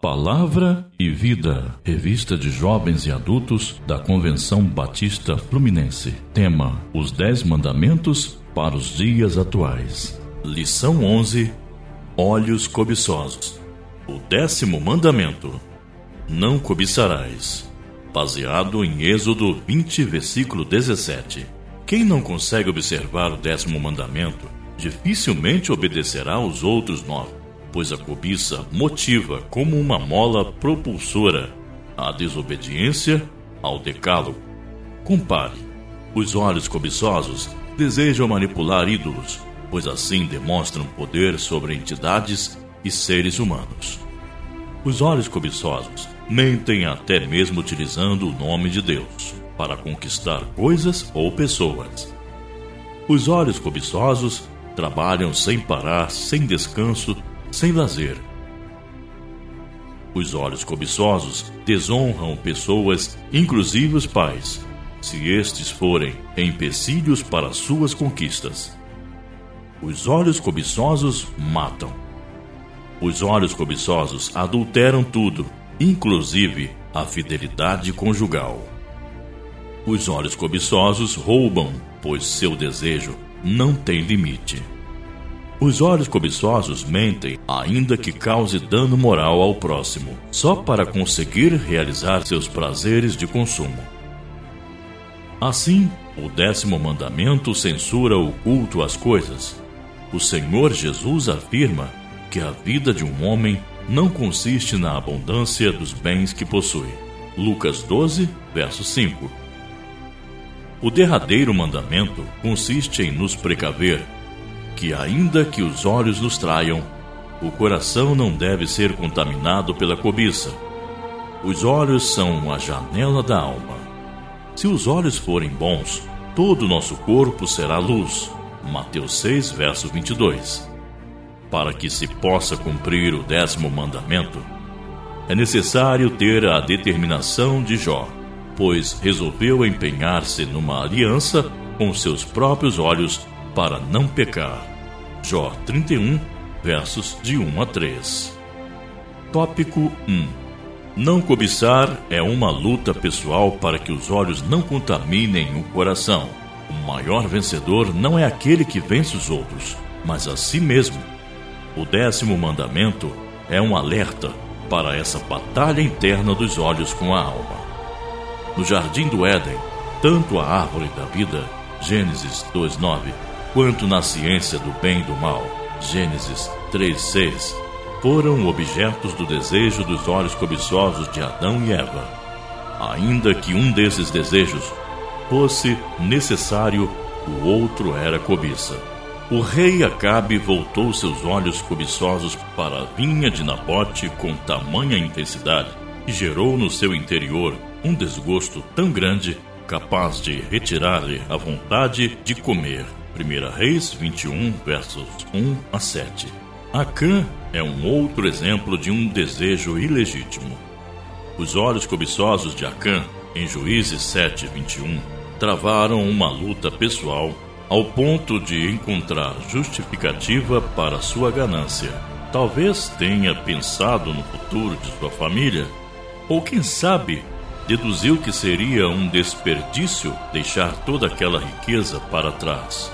Palavra e Vida, revista de jovens e adultos da Convenção Batista Fluminense. Tema: Os Dez Mandamentos para os Dias Atuais. Lição 11: Olhos Cobiçosos. O décimo mandamento: Não cobiçarás. Baseado em Êxodo 20, versículo 17. Quem não consegue observar o décimo mandamento, dificilmente obedecerá aos outros nove pois a cobiça motiva como uma mola propulsora a desobediência ao decálogo. Compare: os olhos cobiçosos desejam manipular ídolos, pois assim demonstram poder sobre entidades e seres humanos. Os olhos cobiçosos mentem até mesmo utilizando o nome de Deus para conquistar coisas ou pessoas. Os olhos cobiçosos trabalham sem parar, sem descanso sem lazer. Os olhos cobiçosos desonram pessoas, inclusive os pais, se estes forem empecilhos para suas conquistas. Os olhos cobiçosos matam. Os olhos cobiçosos adulteram tudo, inclusive a fidelidade conjugal. Os olhos cobiçosos roubam, pois seu desejo não tem limite. Os olhos cobiçosos mentem, ainda que cause dano moral ao próximo, só para conseguir realizar seus prazeres de consumo. Assim, o décimo mandamento censura o culto às coisas. O Senhor Jesus afirma que a vida de um homem não consiste na abundância dos bens que possui. Lucas 12, verso 5. O derradeiro mandamento consiste em nos precaver que, ainda que os olhos nos traiam, o coração não deve ser contaminado pela cobiça. Os olhos são a janela da alma. Se os olhos forem bons, todo o nosso corpo será luz. Mateus 6, verso 22. Para que se possa cumprir o décimo mandamento, é necessário ter a determinação de Jó, pois resolveu empenhar-se numa aliança com seus próprios olhos para não pecar. Jó 31, versos de 1 a 3. Tópico 1. Não cobiçar é uma luta pessoal para que os olhos não contaminem o coração. O maior vencedor não é aquele que vence os outros, mas a si mesmo. O décimo mandamento é um alerta para essa batalha interna dos olhos com a alma. No jardim do Éden, tanto a árvore da vida, Gênesis 2:9, quanto na ciência do bem e do mal, Gênesis 3:6, foram objetos do desejo dos olhos cobiçosos de Adão e Eva. Ainda que um desses desejos fosse necessário, o outro era cobiça. O rei Acabe voltou seus olhos cobiçosos para a vinha de Nabote com tamanha intensidade e gerou no seu interior um desgosto tão grande capaz de retirar-lhe a vontade de comer. 1 Reis 21, versos 1 a 7. Acã é um outro exemplo de um desejo ilegítimo. Os olhos cobiçosos de Acã, em Juízes 7, 21, travaram uma luta pessoal ao ponto de encontrar justificativa para sua ganância. Talvez tenha pensado no futuro de sua família, ou quem sabe, deduziu que seria um desperdício deixar toda aquela riqueza para trás.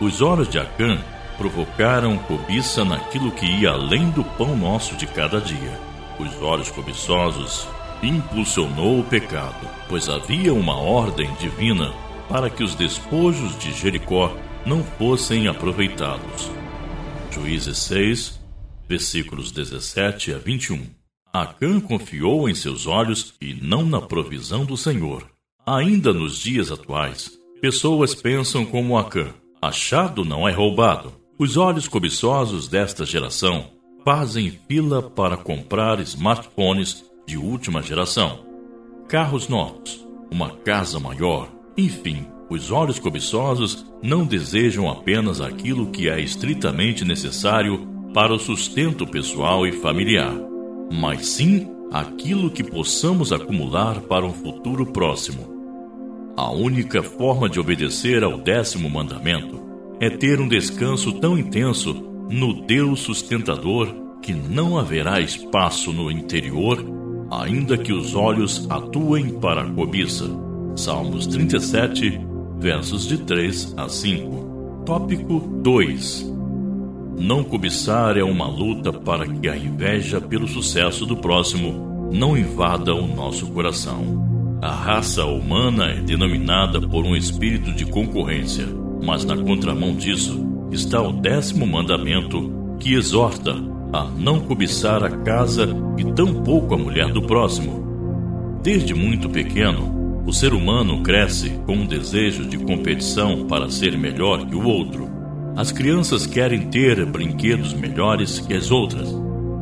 Os olhos de Acã provocaram cobiça naquilo que ia além do pão nosso de cada dia. Os olhos cobiçosos impulsionou o pecado, pois havia uma ordem divina para que os despojos de Jericó não fossem aproveitados. Juízes 6, versículos 17 a 21. Acã confiou em seus olhos e não na provisão do Senhor. Ainda nos dias atuais, pessoas pensam como Acã, Achado não é roubado. Os olhos cobiçosos desta geração fazem fila para comprar smartphones de última geração, carros novos, uma casa maior, enfim. Os olhos cobiçosos não desejam apenas aquilo que é estritamente necessário para o sustento pessoal e familiar, mas sim aquilo que possamos acumular para um futuro próximo. A única forma de obedecer ao décimo mandamento é ter um descanso tão intenso no Deus sustentador que não haverá espaço no interior, ainda que os olhos atuem para a cobiça. Salmos 37, versos de 3 a 5. Tópico 2. Não cobiçar é uma luta para que a inveja pelo sucesso do próximo não invada o nosso coração. A raça humana é denominada por um espírito de concorrência, mas na contramão disso está o décimo mandamento que exorta a não cobiçar a casa e tampouco a mulher do próximo. Desde muito pequeno, o ser humano cresce com um desejo de competição para ser melhor que o outro. As crianças querem ter brinquedos melhores que as outras.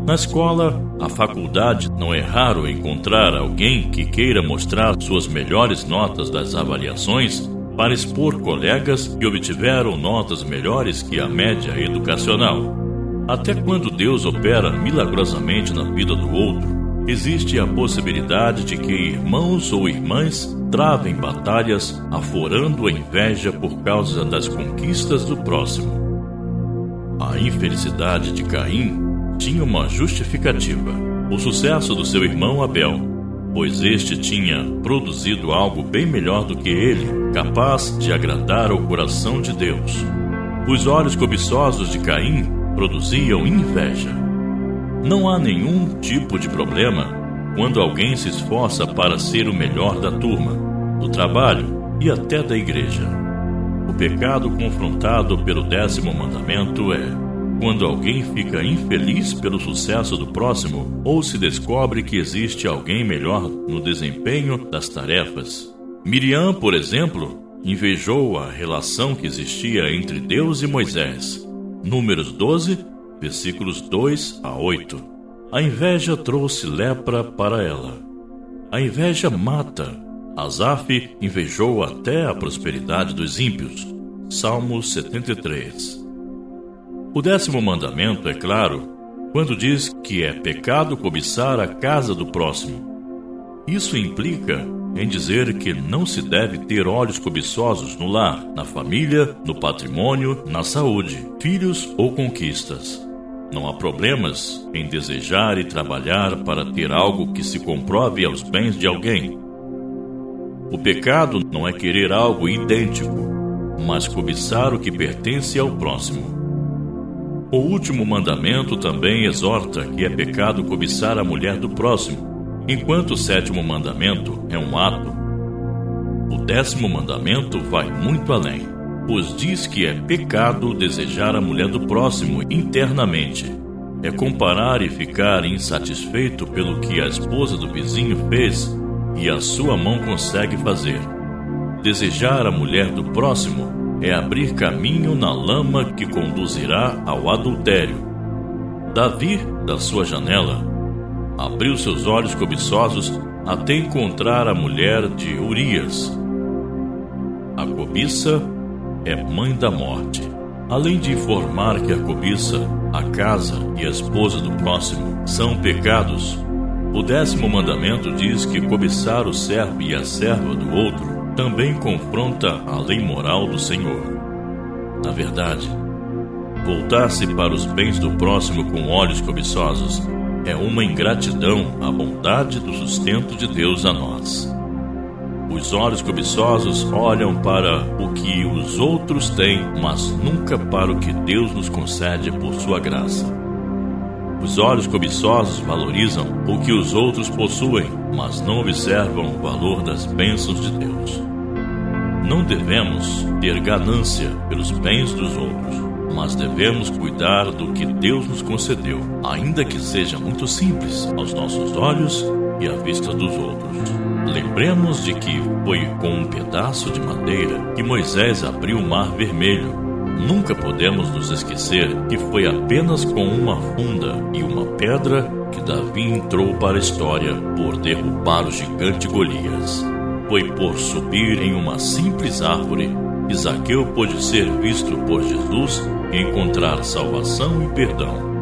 Na escola, a faculdade, não é raro encontrar alguém que queira mostrar suas melhores notas das avaliações para expor colegas que obtiveram notas melhores que a média educacional. Até quando Deus opera milagrosamente na vida do outro, existe a possibilidade de que irmãos ou irmãs travem batalhas aforando a inveja por causa das conquistas do próximo. A infelicidade de Caim tinha uma justificativa: o sucesso do seu irmão Abel pois este tinha produzido algo bem melhor do que ele, capaz de agradar ao coração de Deus. Os olhos cobiçosos de Caim produziam inveja. Não há nenhum tipo de problema quando alguém se esforça para ser o melhor da turma, do trabalho e até da igreja. O pecado confrontado pelo décimo mandamento é quando alguém fica infeliz pelo sucesso do próximo ou se descobre que existe alguém melhor no desempenho das tarefas. Miriam, por exemplo, invejou a relação que existia entre Deus e Moisés. Números 12, versículos 2 a 8. A inveja trouxe lepra para ela. A inveja mata. Asaf invejou até a prosperidade dos ímpios. Salmos 73. O décimo mandamento é claro quando diz que é pecado cobiçar a casa do próximo. Isso implica em dizer que não se deve ter olhos cobiçosos no lar, na família, no patrimônio, na saúde, filhos ou conquistas. Não há problemas em desejar e trabalhar para ter algo que se comprove aos bens de alguém. O pecado não é querer algo idêntico, mas cobiçar o que pertence ao próximo. O último mandamento também exorta que é pecado cobiçar a mulher do próximo, enquanto o sétimo mandamento é um ato. O décimo mandamento vai muito além, pois diz que é pecado desejar a mulher do próximo internamente. É comparar e ficar insatisfeito pelo que a esposa do vizinho fez e a sua mão consegue fazer. Desejar a mulher do próximo é abrir caminho na lama que conduzirá ao adultério. Davi, da sua janela, abriu seus olhos cobiçosos até encontrar a mulher de Urias. A cobiça é mãe da morte. Além de informar que a cobiça, a casa e a esposa do próximo são pecados, o décimo mandamento diz que cobiçar o servo e a serva do outro também confronta a lei moral do Senhor. Na verdade, voltar-se para os bens do próximo com olhos cobiçosos é uma ingratidão à bondade do sustento de Deus a nós. Os olhos cobiçosos olham para o que os outros têm, mas nunca para o que Deus nos concede por sua graça. Os olhos cobiçosos valorizam o que os outros possuem, mas não observam o valor das bênçãos de Deus. Não devemos ter ganância pelos bens dos outros, mas devemos cuidar do que Deus nos concedeu, ainda que seja muito simples aos nossos olhos e à vista dos outros. Lembremos de que foi com um pedaço de madeira que Moisés abriu o Mar Vermelho. Nunca podemos nos esquecer que foi apenas com uma funda e uma pedra que Davi entrou para a história por derrubar o gigante Golias. Foi por subir em uma simples árvore que Zaqueu pôde ser visto por Jesus e encontrar salvação e perdão.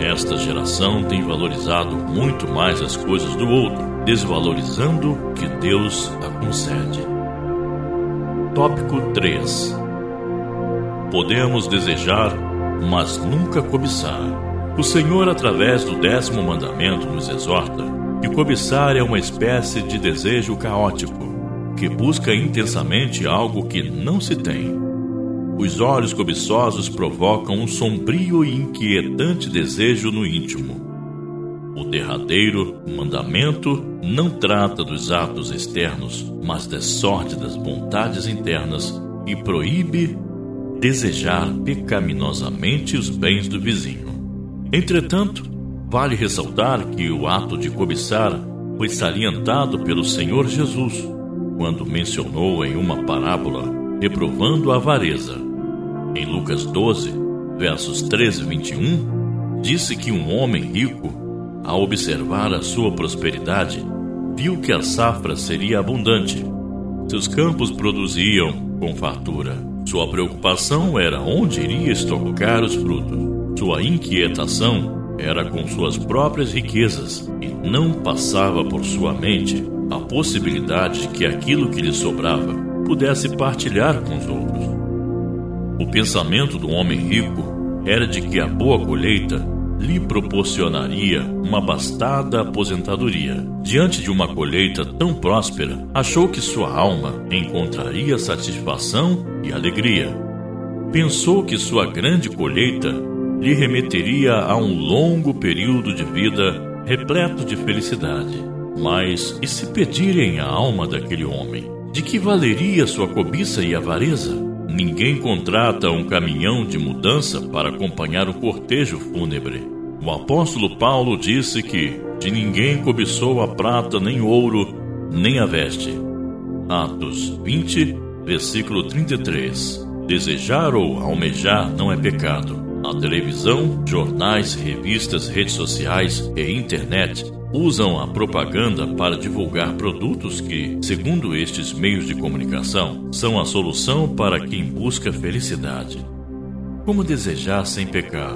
Esta geração tem valorizado muito mais as coisas do outro, desvalorizando o que Deus a concede. Tópico 3 Podemos desejar, mas nunca cobiçar. O Senhor, através do décimo mandamento, nos exorta que cobiçar é uma espécie de desejo caótico, que busca intensamente algo que não se tem. Os olhos cobiçosos provocam um sombrio e inquietante desejo no íntimo. O derradeiro mandamento não trata dos atos externos, mas das sórdidas vontades internas e proíbe desejar pecaminosamente os bens do vizinho. Entretanto, vale ressaltar que o ato de cobiçar foi salientado pelo Senhor Jesus quando mencionou em uma parábola reprovando a avareza. Em Lucas 12, versos 13 e 21, disse que um homem rico, ao observar a sua prosperidade, viu que a safra seria abundante. Seus campos produziam com fartura. Sua preocupação era onde iria estocar os frutos. Sua inquietação era com suas próprias riquezas e não passava por sua mente a possibilidade de que aquilo que lhe sobrava pudesse partilhar com os outros. O pensamento do homem rico era de que a boa colheita lhe proporcionaria uma bastada aposentadoria. Diante de uma colheita tão próspera, achou que sua alma encontraria satisfação e alegria. Pensou que sua grande colheita lhe remeteria a um longo período de vida repleto de felicidade. Mas e se pedirem a alma daquele homem? De que valeria sua cobiça e avareza? Ninguém contrata um caminhão de mudança para acompanhar o cortejo fúnebre. O apóstolo Paulo disse que de ninguém cobiçou a prata, nem ouro, nem a veste. Atos 20, versículo 33. Desejar ou almejar não é pecado a televisão, jornais, revistas, redes sociais e internet usam a propaganda para divulgar produtos que, segundo estes meios de comunicação, são a solução para quem busca felicidade. Como desejar sem pecar?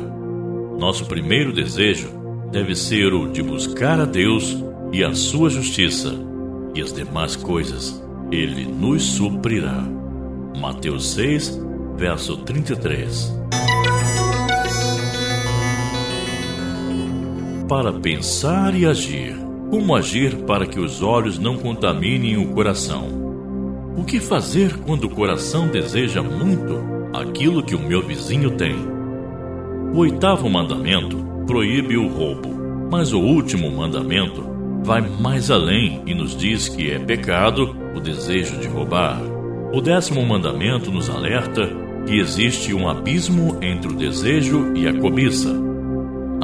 Nosso primeiro desejo deve ser o de buscar a Deus e a sua justiça, e as demais coisas ele nos suprirá. Mateus 6, verso 33. Para pensar e agir. Como agir para que os olhos não contaminem o coração? O que fazer quando o coração deseja muito aquilo que o meu vizinho tem? O oitavo mandamento proíbe o roubo, mas o último mandamento vai mais além e nos diz que é pecado o desejo de roubar. O décimo mandamento nos alerta que existe um abismo entre o desejo e a cobiça.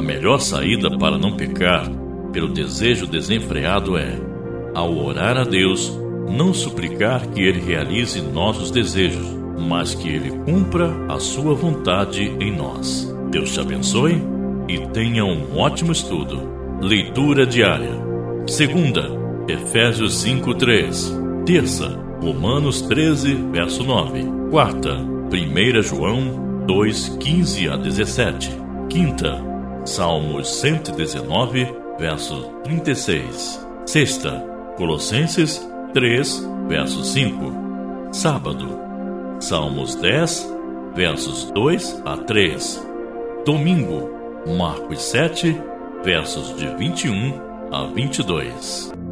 Melhor saída para não pecar pelo desejo desenfreado é, ao orar a Deus, não suplicar que Ele realize nossos desejos, mas que Ele cumpra a Sua vontade em nós. Deus te abençoe e tenha um ótimo estudo. Leitura diária. Segunda, Efésios 5:3. Terça, Romanos 13, verso 9. Quarta, 1 João 2:15 a 17. Quinta, Salmos 119, verso 36. Sexta, Colossenses 3, verso 5. Sábado, Salmos 10, versos 2 a 3. Domingo, Marcos 7, versos de 21 a 22.